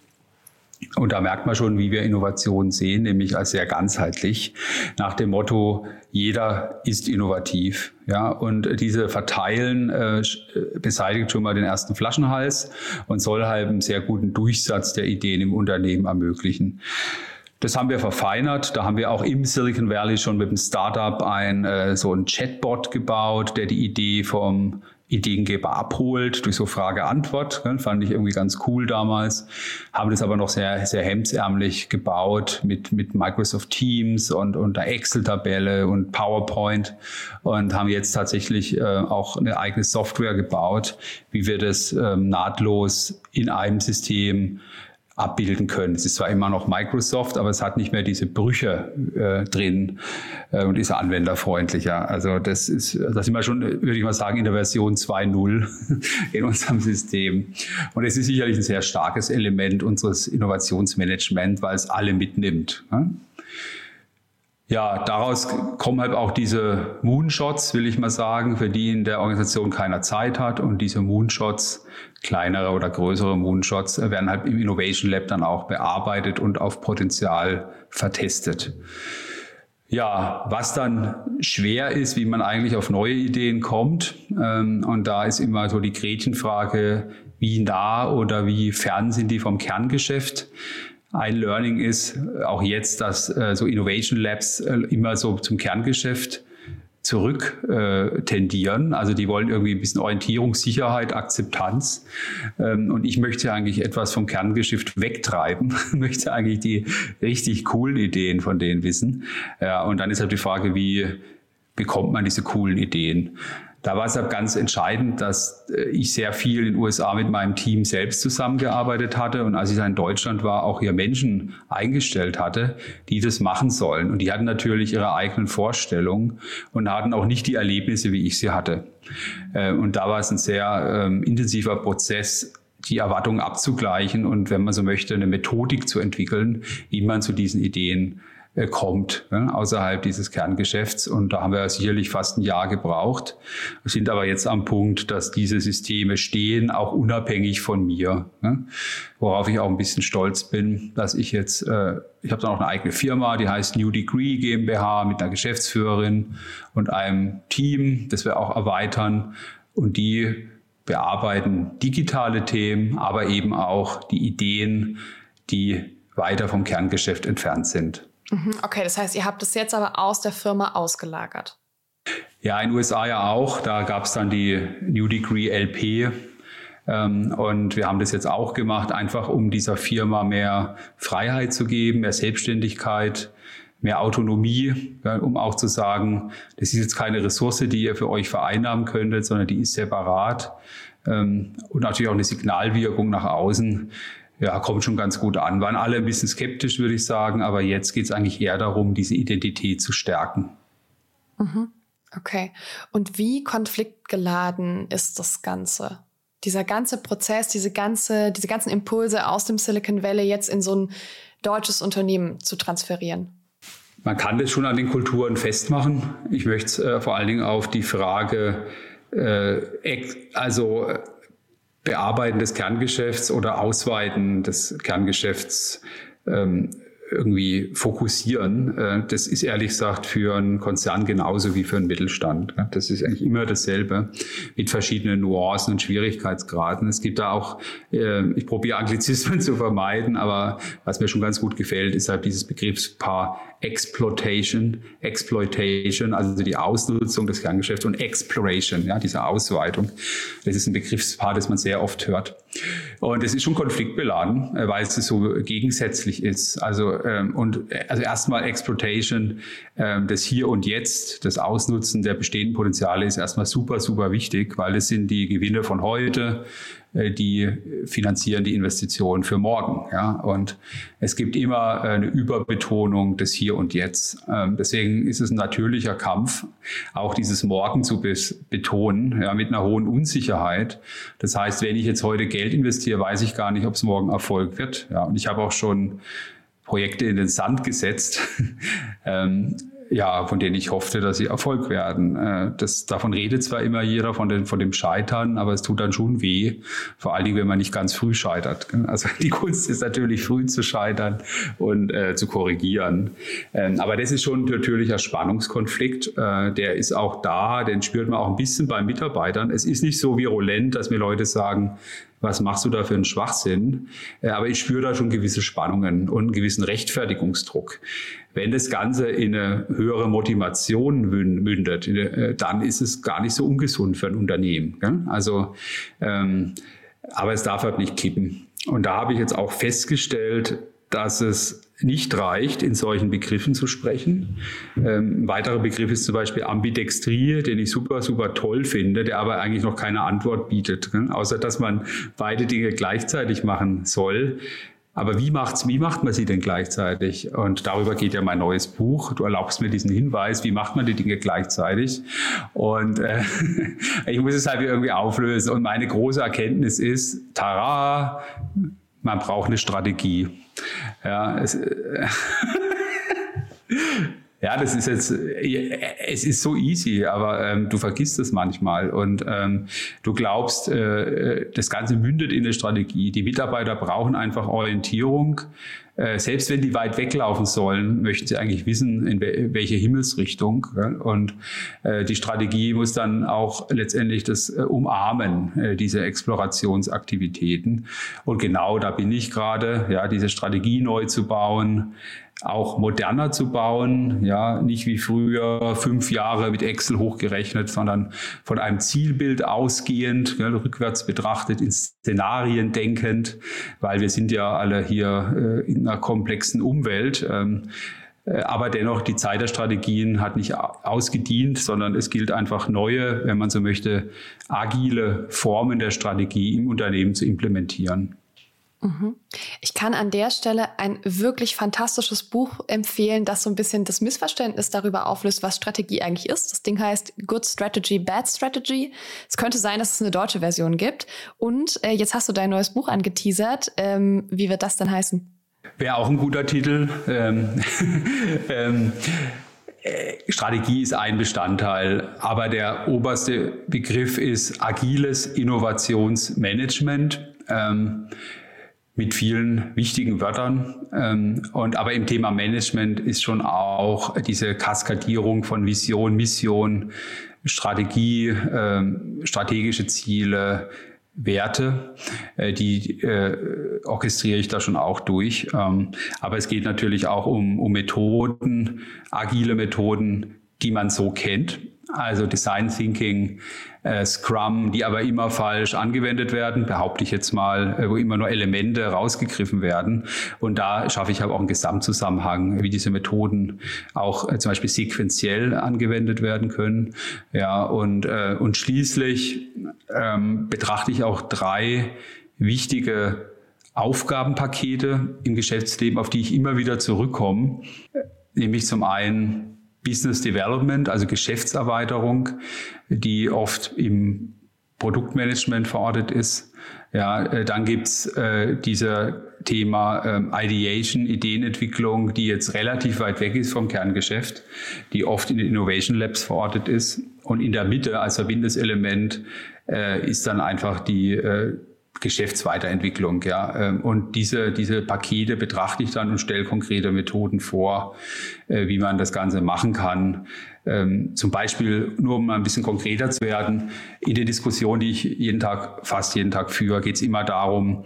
Und da merkt man schon, wie wir Innovation sehen, nämlich als sehr ganzheitlich, nach dem Motto, jeder ist innovativ. Ja, und diese Verteilen äh, beseitigt schon mal den ersten Flaschenhals und soll halt einen sehr guten Durchsatz der Ideen im Unternehmen ermöglichen. Das haben wir verfeinert. Da haben wir auch im Silicon Valley schon mit dem Startup ein äh, so ein Chatbot gebaut, der die Idee vom Ideengeber abholt durch so Frage-Antwort. Ne, fand ich irgendwie ganz cool damals. Haben das aber noch sehr, sehr hemdsärmlich gebaut mit, mit Microsoft Teams und, und der Excel-Tabelle und PowerPoint und haben jetzt tatsächlich äh, auch eine eigene Software gebaut, wie wir das ähm, nahtlos in einem System abbilden können. Es ist zwar immer noch Microsoft, aber es hat nicht mehr diese Brüche äh, drin äh, und ist anwenderfreundlicher. Also das ist, da sind wir schon, würde ich mal sagen, in der Version 2.0 in unserem System. Und es ist sicherlich ein sehr starkes Element unseres Innovationsmanagement, weil es alle mitnimmt. Ne? Ja, daraus kommen halt auch diese Moonshots, will ich mal sagen, für die in der Organisation keiner Zeit hat. Und diese Moonshots, kleinere oder größere Moonshots, werden halt im Innovation Lab dann auch bearbeitet und auf Potenzial vertestet. Ja, was dann schwer ist, wie man eigentlich auf neue Ideen kommt. Ähm, und da ist immer so die Gretchenfrage, wie nah oder wie fern sind die vom Kerngeschäft? Ein Learning ist auch jetzt, dass äh, so Innovation Labs äh, immer so zum Kerngeschäft zurück äh, tendieren. Also die wollen irgendwie ein bisschen Orientierung, Sicherheit, Akzeptanz. Ähm, und ich möchte eigentlich etwas vom Kerngeschäft wegtreiben, möchte eigentlich die richtig coolen Ideen von denen wissen. Ja, und dann ist halt die Frage, wie bekommt man diese coolen Ideen? Da war es halt ganz entscheidend, dass äh, ich sehr viel in den USA mit meinem Team selbst zusammengearbeitet hatte und als ich dann in Deutschland war, auch hier Menschen eingestellt hatte, die das machen sollen. Und die hatten natürlich ihre eigenen Vorstellungen und hatten auch nicht die Erlebnisse, wie ich sie hatte. Äh, und da war es ein sehr ähm, intensiver Prozess, die Erwartungen abzugleichen und wenn man so möchte, eine Methodik zu entwickeln, wie man zu diesen Ideen kommt, ne, außerhalb dieses Kerngeschäfts. Und da haben wir sicherlich fast ein Jahr gebraucht, wir sind aber jetzt am Punkt, dass diese Systeme stehen, auch unabhängig von mir. Ne, worauf ich auch ein bisschen stolz bin, dass ich jetzt, äh, ich habe dann auch eine eigene Firma, die heißt New Degree GmbH mit einer Geschäftsführerin und einem Team, das wir auch erweitern. Und die bearbeiten digitale Themen, aber eben auch die Ideen, die weiter vom Kerngeschäft entfernt sind. Mhm, okay, das heißt, ihr habt es jetzt aber aus der Firma ausgelagert. Ja, in den USA ja auch. Da gab es dann die New Degree LP. Ähm, und wir haben das jetzt auch gemacht, einfach um dieser Firma mehr Freiheit zu geben, mehr Selbstständigkeit, mehr Autonomie, um auch zu sagen, das ist jetzt keine Ressource, die ihr für euch vereinnahmen könntet, sondern die ist separat. Ähm, und natürlich auch eine Signalwirkung nach außen ja, kommt schon ganz gut an. Waren alle ein bisschen skeptisch, würde ich sagen, aber jetzt geht es eigentlich eher darum, diese Identität zu stärken. Mhm. Okay. Und wie konfliktgeladen ist das Ganze? Dieser ganze Prozess, diese, ganze, diese ganzen Impulse aus dem Silicon Valley jetzt in so ein deutsches Unternehmen zu transferieren? Man kann das schon an den Kulturen festmachen. Ich möchte äh, vor allen Dingen auf die Frage, äh, also Bearbeiten des Kerngeschäfts oder Ausweiten des Kerngeschäfts ähm, irgendwie fokussieren. Äh, das ist ehrlich gesagt für einen Konzern genauso wie für einen Mittelstand. Das ist eigentlich immer dasselbe mit verschiedenen Nuancen und Schwierigkeitsgraden. Es gibt da auch, äh, ich probiere Anglizismen zu vermeiden, aber was mir schon ganz gut gefällt, ist halt dieses Begriffspaar Exploitation, Exploitation, also die Ausnutzung des Kerngeschäfts und Exploration, ja, diese Ausweitung. Das ist ein Begriffspaar, das man sehr oft hört. Und es ist schon konfliktbeladen, äh, weil es so gegensätzlich ist. Also, ähm, und, äh, also erstmal Exploitation, ähm, das Hier und Jetzt, das Ausnutzen der bestehenden Potenziale ist erstmal super, super wichtig, weil es sind die Gewinne von heute, die finanzieren die Investitionen für morgen. Ja? Und es gibt immer äh, eine Überbetonung des Hier und Jetzt. Ähm, deswegen ist es ein natürlicher Kampf, auch dieses Morgen zu betonen, ja, mit einer hohen Unsicherheit. Das heißt, wenn ich jetzt heute Geld investiere, weiß ich gar nicht, ob es morgen Erfolg wird. Ja? Und ich habe auch schon Projekte in den Sand gesetzt. ähm, ja, von denen ich hoffte, dass sie Erfolg werden. Äh, das, davon redet zwar immer jeder von, den, von dem Scheitern, aber es tut dann schon weh, vor allen Dingen, wenn man nicht ganz früh scheitert. Also die Kunst ist natürlich früh zu scheitern und äh, zu korrigieren. Ähm, aber das ist schon ein natürlicher Spannungskonflikt. Äh, der ist auch da, den spürt man auch ein bisschen bei Mitarbeitern. Es ist nicht so virulent, dass mir Leute sagen, was machst du da für einen Schwachsinn? Äh, aber ich spüre da schon gewisse Spannungen und einen gewissen Rechtfertigungsdruck. Wenn das Ganze in eine höhere Motivation mündet, äh, dann ist es gar nicht so ungesund für ein Unternehmen. Also, ähm, aber es darf halt nicht kippen. Und da habe ich jetzt auch festgestellt, dass es nicht reicht, in solchen Begriffen zu sprechen. Ähm, ein weiterer Begriff ist zum Beispiel Ambidextrie, den ich super, super toll finde, der aber eigentlich noch keine Antwort bietet, außer dass man beide Dinge gleichzeitig machen soll. Aber wie macht's, wie macht man sie denn gleichzeitig? Und darüber geht ja mein neues Buch. Du erlaubst mir diesen Hinweis, wie macht man die Dinge gleichzeitig? Und äh, ich muss es halt irgendwie auflösen. Und meine große Erkenntnis ist, tara, man braucht eine Strategie. Ja, es, ja, das ist jetzt, es ist so easy, aber ähm, du vergisst es manchmal und ähm, du glaubst, äh, das Ganze mündet in eine Strategie. Die Mitarbeiter brauchen einfach Orientierung. Äh, selbst wenn die weit weglaufen sollen, möchten sie eigentlich wissen, in welche Himmelsrichtung. Und äh, die Strategie muss dann auch letztendlich das äh, umarmen, diese Explorationsaktivitäten. Und genau da bin ich gerade, ja, diese Strategie neu zu bauen, auch moderner zu bauen, ja, nicht wie früher fünf Jahre mit Excel hochgerechnet, sondern von einem Zielbild ausgehend, ja, rückwärts betrachtet, in Szenarien denkend, weil wir sind ja alle hier äh, in einer komplexen Umwelt. Ähm, äh, aber dennoch, die Zeit der Strategien hat nicht ausgedient, sondern es gilt einfach neue, wenn man so möchte, agile Formen der Strategie im Unternehmen zu implementieren. Mhm. Ich kann an der Stelle ein wirklich fantastisches Buch empfehlen, das so ein bisschen das Missverständnis darüber auflöst, was Strategie eigentlich ist. Das Ding heißt Good Strategy, Bad Strategy. Es könnte sein, dass es eine deutsche Version gibt. Und äh, jetzt hast du dein neues Buch angeteasert. Ähm, wie wird das dann heißen? Wäre auch ein guter Titel. Ähm, ähm, äh, Strategie ist ein Bestandteil, aber der oberste Begriff ist agiles Innovationsmanagement. Ähm, mit vielen wichtigen Wörtern. Ähm, und aber im Thema Management ist schon auch diese Kaskadierung von Vision, Mission, Strategie, ähm, strategische Ziele, Werte, äh, die äh, orchestriere ich da schon auch durch. Ähm, aber es geht natürlich auch um, um Methoden, agile Methoden, die man so kennt. Also Design Thinking, äh, Scrum, die aber immer falsch angewendet werden, behaupte ich jetzt mal, äh, wo immer nur Elemente rausgegriffen werden. Und da schaffe ich aber auch einen Gesamtzusammenhang, wie diese Methoden auch äh, zum Beispiel sequenziell angewendet werden können. Ja, und, äh, und schließlich ähm, betrachte ich auch drei wichtige Aufgabenpakete im Geschäftsleben, auf die ich immer wieder zurückkomme. Nämlich zum einen Business Development, also Geschäftserweiterung, die oft im Produktmanagement verortet ist. Ja, äh, dann gibt's äh, dieser Thema ähm, Ideation, Ideenentwicklung, die jetzt relativ weit weg ist vom Kerngeschäft, die oft in den Innovation Labs verortet ist. Und in der Mitte als verbindendes Element äh, ist dann einfach die äh, Geschäftsweiterentwicklung. Ja. Ähm, und diese, diese Pakete betrachte ich dann und stelle konkrete Methoden vor, äh, wie man das Ganze machen kann. Ähm, zum Beispiel, nur um ein bisschen konkreter zu werden, in der Diskussion, die ich jeden Tag, fast jeden Tag führe, geht es immer darum,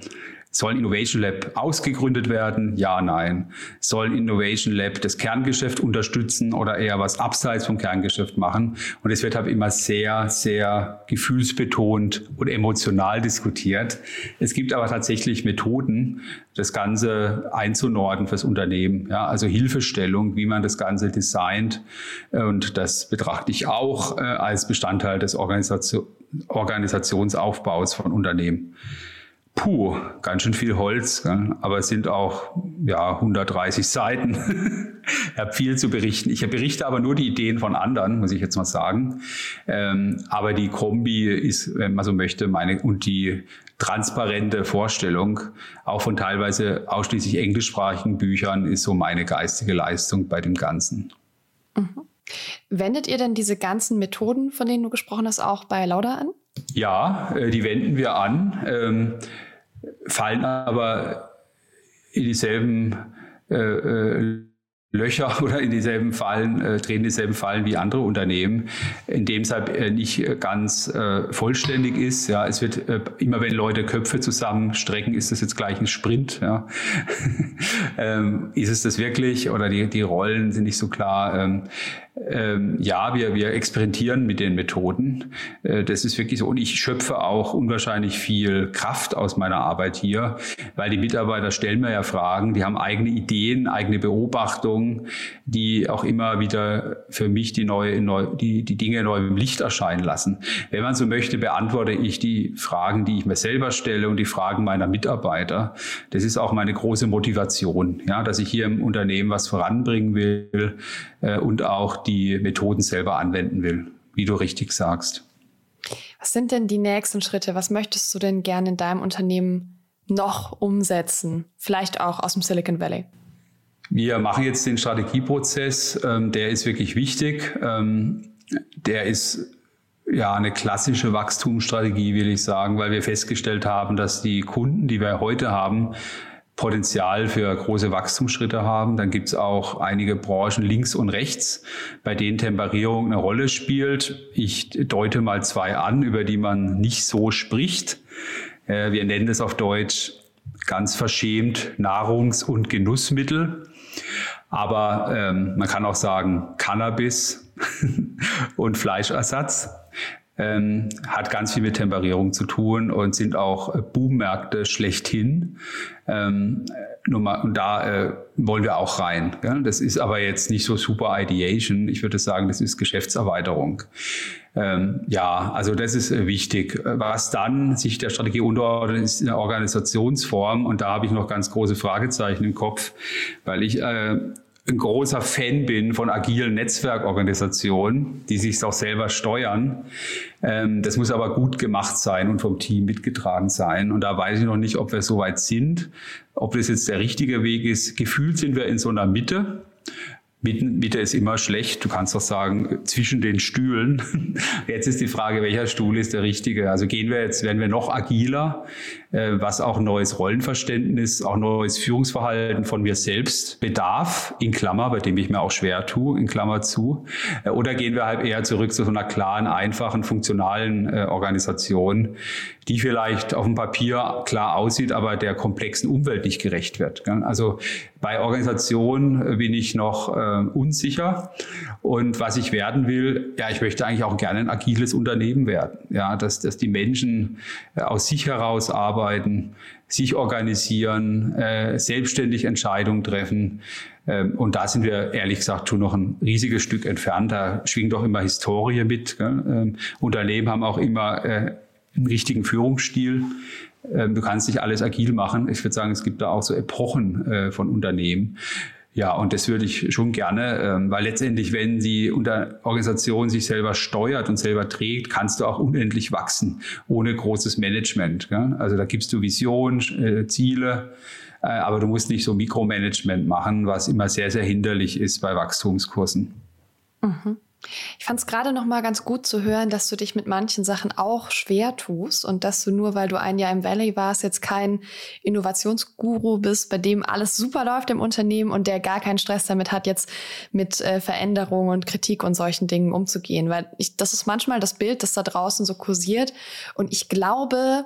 soll Innovation Lab ausgegründet werden? Ja, nein. Soll Innovation Lab das Kerngeschäft unterstützen oder eher was abseits vom Kerngeschäft machen? Und es wird halt immer sehr, sehr gefühlsbetont und emotional diskutiert. Es gibt aber tatsächlich Methoden, das Ganze einzunorden fürs Unternehmen. Ja, also Hilfestellung, wie man das Ganze designt. Und das betrachte ich auch äh, als Bestandteil des Organisation Organisationsaufbaus von Unternehmen. Puh, ganz schön viel Holz, aber es sind auch ja, 130 Seiten. ich habe viel zu berichten. Ich berichte aber nur die Ideen von anderen, muss ich jetzt mal sagen. Ähm, aber die Kombi ist, wenn man so möchte, meine und die transparente Vorstellung, auch von teilweise ausschließlich englischsprachigen Büchern, ist so meine geistige Leistung bei dem Ganzen. Mhm. Wendet ihr denn diese ganzen Methoden, von denen du gesprochen hast, auch bei Lauda an? Ja, äh, die wenden wir an. Fallen aber in dieselben äh, äh Löcher oder in dieselben Fallen, äh, treten dieselben Fallen wie andere Unternehmen, in dem es halt äh, nicht äh, ganz äh, vollständig ist. Ja, es wird äh, immer, wenn Leute Köpfe zusammenstrecken, ist das jetzt gleich ein Sprint. Ja. ähm, ist es das wirklich oder die, die Rollen sind nicht so klar? Ähm, ähm, ja, wir, wir experimentieren mit den Methoden. Äh, das ist wirklich so. Und ich schöpfe auch unwahrscheinlich viel Kraft aus meiner Arbeit hier, weil die Mitarbeiter stellen mir ja Fragen, die haben eigene Ideen, eigene Beobachtungen, die auch immer wieder für mich die, neue, neu, die, die Dinge neu im Licht erscheinen lassen. Wenn man so möchte, beantworte ich die Fragen, die ich mir selber stelle und die Fragen meiner Mitarbeiter. Das ist auch meine große Motivation, ja, dass ich hier im Unternehmen was voranbringen will äh, und auch die Methoden selber anwenden will, wie du richtig sagst. Was sind denn die nächsten Schritte? Was möchtest du denn gerne in deinem Unternehmen noch umsetzen? Vielleicht auch aus dem Silicon Valley. Wir machen jetzt den Strategieprozess, ähm, der ist wirklich wichtig. Ähm, der ist ja eine klassische Wachstumsstrategie, will ich sagen, weil wir festgestellt haben, dass die Kunden, die wir heute haben, Potenzial für große Wachstumsschritte haben. Dann gibt es auch einige Branchen links und rechts, bei denen Temperierung eine Rolle spielt. Ich deute mal zwei an, über die man nicht so spricht. Äh, wir nennen es auf Deutsch ganz verschämt Nahrungs- und Genussmittel. Aber ähm, man kann auch sagen Cannabis und Fleischersatz ähm, hat ganz viel mit Temperierung zu tun und sind auch äh, Boommärkte schlechthin. Ähm, und da äh, wollen wir auch rein. Gell? Das ist aber jetzt nicht so super Ideation. Ich würde sagen, das ist Geschäftserweiterung. Ähm, ja, also das ist äh, wichtig. Was dann sich der Strategie unterordnet, ist eine Organisationsform. Und da habe ich noch ganz große Fragezeichen im Kopf, weil ich äh, ein großer Fan bin von agilen Netzwerkorganisationen, die sich auch selber steuern. Ähm, das muss aber gut gemacht sein und vom Team mitgetragen sein. Und da weiß ich noch nicht, ob wir so weit sind, ob das jetzt der richtige Weg ist. Gefühlt sind wir in so einer Mitte. Mitte ist immer schlecht. Du kannst doch sagen, zwischen den Stühlen. Jetzt ist die Frage, welcher Stuhl ist der richtige? Also gehen wir jetzt, werden wir noch agiler, was auch neues Rollenverständnis, auch neues Führungsverhalten von mir selbst bedarf, in Klammer, bei dem ich mir auch schwer tue, in Klammer zu. Äh, oder gehen wir halt eher zurück zu so einer klaren, einfachen, funktionalen äh, Organisation, die vielleicht auf dem Papier klar aussieht, aber der komplexen Umwelt nicht gerecht wird. Also bei Organisationen bin ich noch äh, unsicher. Und was ich werden will, ja, ich möchte eigentlich auch gerne ein agiles Unternehmen werden. Ja, dass, dass die Menschen äh, aus sich heraus arbeiten, sich organisieren, äh, selbstständig Entscheidungen treffen. Ähm, und da sind wir ehrlich gesagt schon noch ein riesiges Stück entfernt. Da schwingt auch immer Historie mit. Ähm, Unternehmen haben auch immer äh, einen richtigen Führungsstil. Ähm, du kannst nicht alles agil machen. Ich würde sagen, es gibt da auch so Epochen äh, von Unternehmen. Ja, und das würde ich schon gerne, ähm, weil letztendlich, wenn die Organisation sich selber steuert und selber trägt, kannst du auch unendlich wachsen, ohne großes Management. Also da gibst du Vision, äh, Ziele, äh, aber du musst nicht so Mikromanagement machen, was immer sehr, sehr hinderlich ist bei Wachstumskursen. Mhm. Ich fand es gerade noch mal ganz gut zu hören, dass du dich mit manchen Sachen auch schwer tust und dass du nur, weil du ein Jahr im Valley warst, jetzt kein Innovationsguru bist, bei dem alles super läuft im Unternehmen und der gar keinen Stress damit hat, jetzt mit äh, Veränderungen und Kritik und solchen Dingen umzugehen. Weil ich, das ist manchmal das Bild, das da draußen so kursiert. Und ich glaube,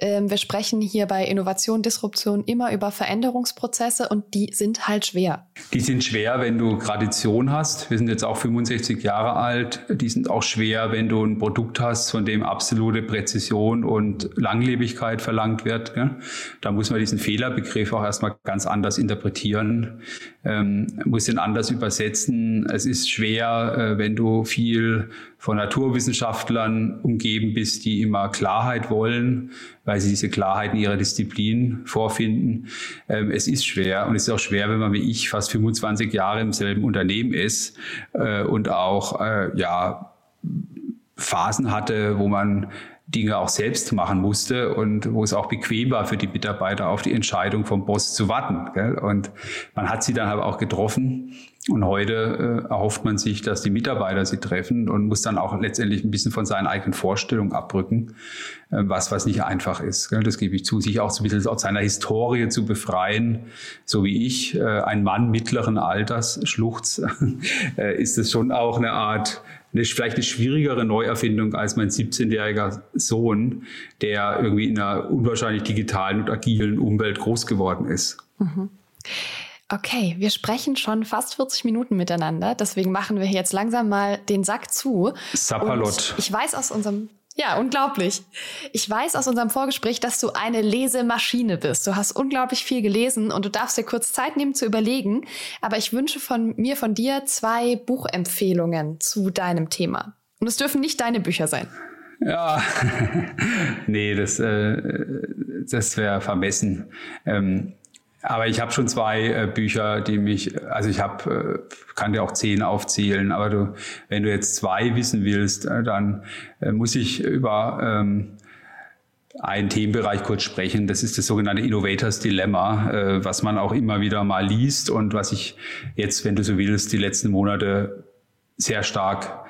wir sprechen hier bei Innovation, Disruption immer über Veränderungsprozesse und die sind halt schwer. Die sind schwer, wenn du Tradition hast. Wir sind jetzt auch 65 Jahre alt. Die sind auch schwer, wenn du ein Produkt hast, von dem absolute Präzision und Langlebigkeit verlangt wird. Da muss man diesen Fehlerbegriff auch erstmal ganz anders interpretieren, ähm, muss ihn anders übersetzen. Es ist schwer, äh, wenn du viel von Naturwissenschaftlern umgeben bist, die immer Klarheit wollen, weil sie diese Klarheit in ihrer Disziplin vorfinden. Ähm, es ist schwer und es ist auch schwer, wenn man wie ich fast 25 Jahre im selben Unternehmen ist äh, und auch äh, ja Phasen hatte, wo man Dinge auch selbst machen musste und wo es auch bequem war für die Mitarbeiter, auf die Entscheidung vom Boss zu warten. Gell? Und man hat sie dann halt auch getroffen. Und heute äh, erhofft man sich, dass die Mitarbeiter sie treffen und muss dann auch letztendlich ein bisschen von seinen eigenen Vorstellungen abrücken, äh, was, was nicht einfach ist. Gell? Das gebe ich zu, sich auch so ein bisschen aus seiner Historie zu befreien. So wie ich, äh, ein Mann mittleren Alters, Schluchz, äh, ist es schon auch eine Art eine, vielleicht eine schwierigere Neuerfindung als mein 17-jähriger Sohn, der irgendwie in einer unwahrscheinlich digitalen und agilen Umwelt groß geworden ist. Mhm. Okay, wir sprechen schon fast 40 Minuten miteinander, deswegen machen wir jetzt langsam mal den Sack zu. Sapperlot. ich weiß aus unserem ja, unglaublich. Ich weiß aus unserem Vorgespräch, dass du eine Lesemaschine bist. Du hast unglaublich viel gelesen und du darfst dir kurz Zeit nehmen zu überlegen. Aber ich wünsche von mir, von dir zwei Buchempfehlungen zu deinem Thema. Und es dürfen nicht deine Bücher sein. Ja, nee, das, äh, das wäre vermessen. Ähm, aber ich habe schon zwei äh, Bücher, die mich, also ich habe, äh, kann dir auch zehn aufzählen, aber du, wenn du jetzt zwei wissen willst, äh, dann äh, muss ich über ähm, einen Themenbereich kurz sprechen. Das ist das sogenannte Innovators Dilemma, äh, was man auch immer wieder mal liest und was ich jetzt, wenn du so willst, die letzten Monate sehr stark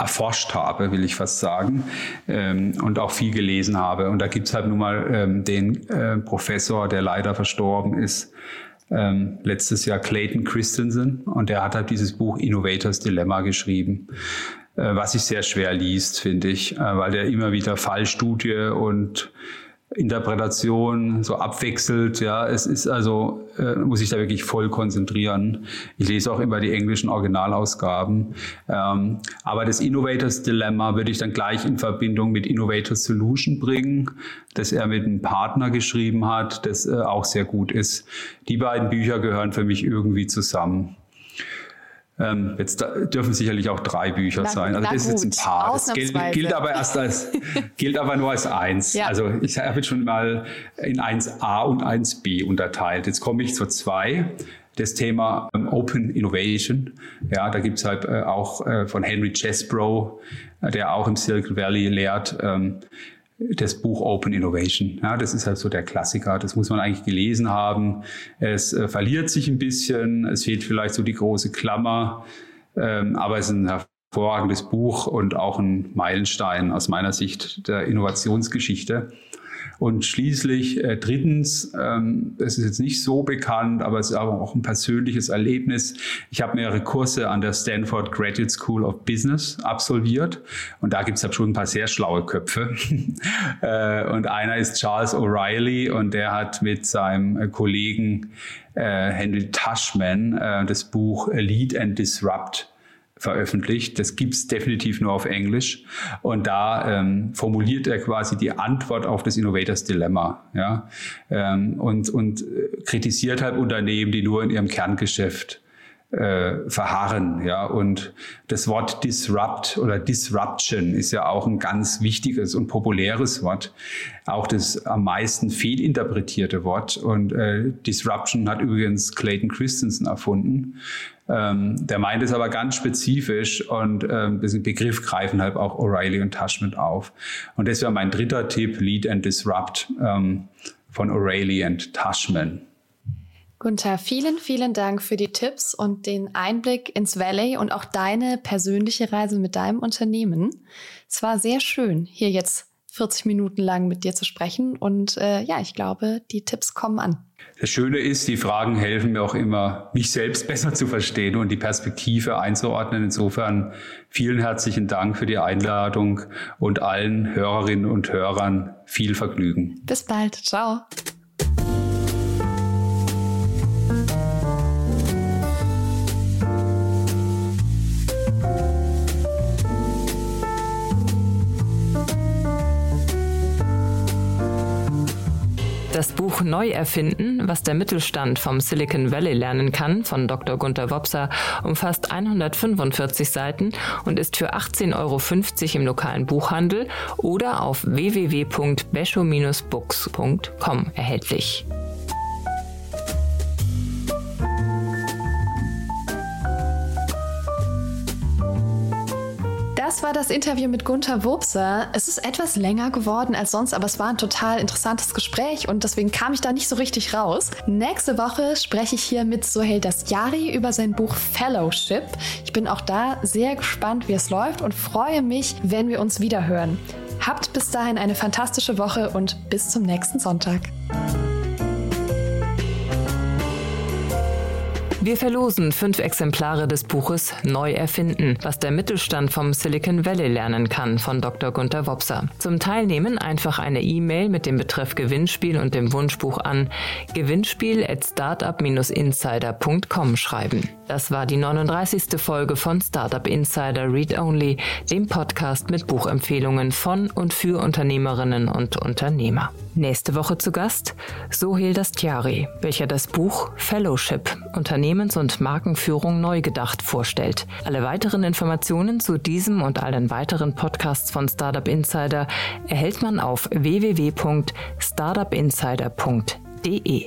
erforscht habe, will ich fast sagen, ähm, und auch viel gelesen habe. Und da gibt's halt nun mal ähm, den äh, Professor, der leider verstorben ist, ähm, letztes Jahr Clayton Christensen, und der hat halt dieses Buch Innovators Dilemma geschrieben, äh, was sich sehr schwer liest, finde ich, äh, weil der immer wieder Fallstudie und Interpretation so abwechselt. Ja, es ist also, äh, muss ich da wirklich voll konzentrieren. Ich lese auch immer die englischen Originalausgaben. Ähm, aber das Innovators Dilemma würde ich dann gleich in Verbindung mit Innovators Solution bringen, das er mit einem Partner geschrieben hat, das äh, auch sehr gut ist. Die beiden Bücher gehören für mich irgendwie zusammen. Ähm, jetzt dürfen sicherlich auch drei Bücher na, sein. Also das gut. ist jetzt ein paar. Das gilt, gilt, aber erst als, gilt aber nur als eins. Ja. Also ich habe jetzt schon mal in 1a und 1b unterteilt. Jetzt komme ich zur zwei das Thema ähm, Open Innovation. Ja, da gibt's halt äh, auch äh, von Henry Chesbrough, äh, der auch im Silicon Valley lehrt, ähm, das Buch Open Innovation. Ja, das ist halt so der Klassiker. Das muss man eigentlich gelesen haben. Es äh, verliert sich ein bisschen. Es fehlt vielleicht so die große Klammer. Ähm, aber es ist ein hervorragendes Buch und auch ein Meilenstein aus meiner Sicht der Innovationsgeschichte. Und schließlich äh, drittens, ähm, das ist jetzt nicht so bekannt, aber es ist aber auch ein persönliches Erlebnis. Ich habe mehrere Kurse an der Stanford Graduate School of Business absolviert und da gibt es schon ein paar sehr schlaue Köpfe. äh, und einer ist Charles O'Reilly und der hat mit seinem äh, Kollegen äh, Henry äh, das Buch Lead and Disrupt veröffentlicht. Das gibt's definitiv nur auf Englisch. Und da ähm, formuliert er quasi die Antwort auf das Innovators Dilemma. Ja? Ähm, und, und äh, kritisiert halt Unternehmen, die nur in ihrem Kerngeschäft äh, verharren. Ja? Und das Wort Disrupt oder Disruption ist ja auch ein ganz wichtiges und populäres Wort. Auch das am meisten fehlinterpretierte Wort. Und äh, Disruption hat übrigens Clayton Christensen erfunden. Ähm, der meint es aber ganz spezifisch und ähm, diesen Begriff greifen halt auch O'Reilly und Tushman auf. Und das wäre mein dritter Tipp, Lead and Disrupt ähm, von O'Reilly und Tushman. Gunther, vielen, vielen Dank für die Tipps und den Einblick ins Valley und auch deine persönliche Reise mit deinem Unternehmen. Es war sehr schön, hier jetzt 40 Minuten lang mit dir zu sprechen und äh, ja, ich glaube, die Tipps kommen an. Das Schöne ist, die Fragen helfen mir auch immer, mich selbst besser zu verstehen und die Perspektive einzuordnen. Insofern vielen herzlichen Dank für die Einladung und allen Hörerinnen und Hörern viel Vergnügen. Bis bald. Ciao. Das Buch Neu erfinden, was der Mittelstand vom Silicon Valley lernen kann, von Dr. Gunther Wopser, umfasst 145 Seiten und ist für 18,50 Euro im lokalen Buchhandel oder auf www.bescho-books.com erhältlich. Das war das Interview mit Gunther Wobser. Es ist etwas länger geworden als sonst, aber es war ein total interessantes Gespräch und deswegen kam ich da nicht so richtig raus. Nächste Woche spreche ich hier mit Sohail Dasjari über sein Buch Fellowship. Ich bin auch da sehr gespannt, wie es läuft und freue mich, wenn wir uns wieder hören. Habt bis dahin eine fantastische Woche und bis zum nächsten Sonntag. Wir verlosen fünf Exemplare des Buches Neu erfinden, was der Mittelstand vom Silicon Valley lernen kann von Dr. Gunther Wopser. Zum Teilnehmen einfach eine E-Mail mit dem Betreff Gewinnspiel und dem Wunschbuch an gewinnspiel at startup-insider.com schreiben. Das war die 39. Folge von Startup Insider Read Only, dem Podcast mit Buchempfehlungen von und für Unternehmerinnen und Unternehmer. Nächste Woche zu Gast Sohil Dastiari, welcher das Buch Fellowship Unternehmens- und Markenführung neu gedacht vorstellt. Alle weiteren Informationen zu diesem und allen weiteren Podcasts von Startup Insider erhält man auf www.startupinsider.de.